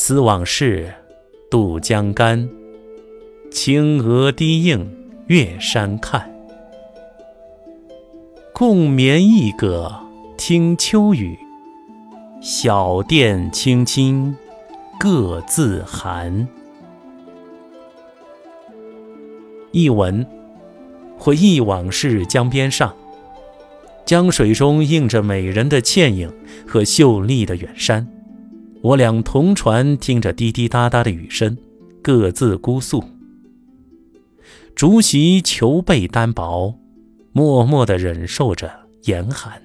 思往事，渡江干。青娥低映月山看。共眠一阁听秋雨，小殿青青各自寒。译文：回忆往事江边上，江水中映着美人的倩影和秀丽的远山。我俩同船，听着滴滴答答的雨声，各自姑宿。竹席裘被单薄，默默地忍受着严寒。